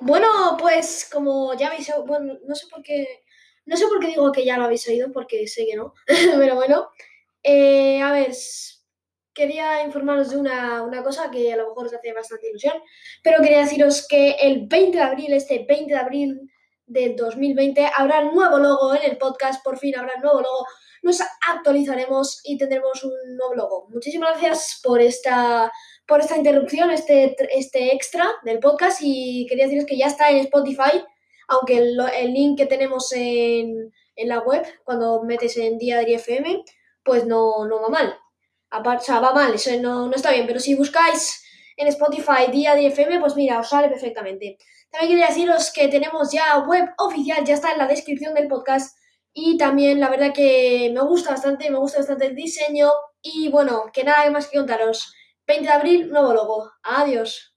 Bueno, pues como ya habéis, bueno, no sé por qué, no sé por qué digo que ya lo habéis oído, porque sé que no, pero bueno, eh, a ver, quería informaros de una, una, cosa que a lo mejor os hace bastante ilusión, pero quería deciros que el 20 de abril, este 20 de abril del 2020, habrá nuevo logo en el podcast, por fin habrá nuevo logo, nos actualizaremos y tendremos un nuevo logo. Muchísimas gracias por esta por esta interrupción, este, este extra del podcast y quería deciros que ya está en Spotify, aunque el, link que tenemos en, en, la web, cuando metes en Día de FM, pues no, no va mal. Aparte, o va mal, eso no, no está bien, pero si buscáis en Spotify Día de FM, pues mira, os sale perfectamente. También quería deciros que tenemos ya web oficial, ya está en la descripción del podcast. Y también la verdad que me gusta bastante, me gusta bastante el diseño. Y bueno, que nada más que contaros. 20 de abril, nuevo logo. Adiós.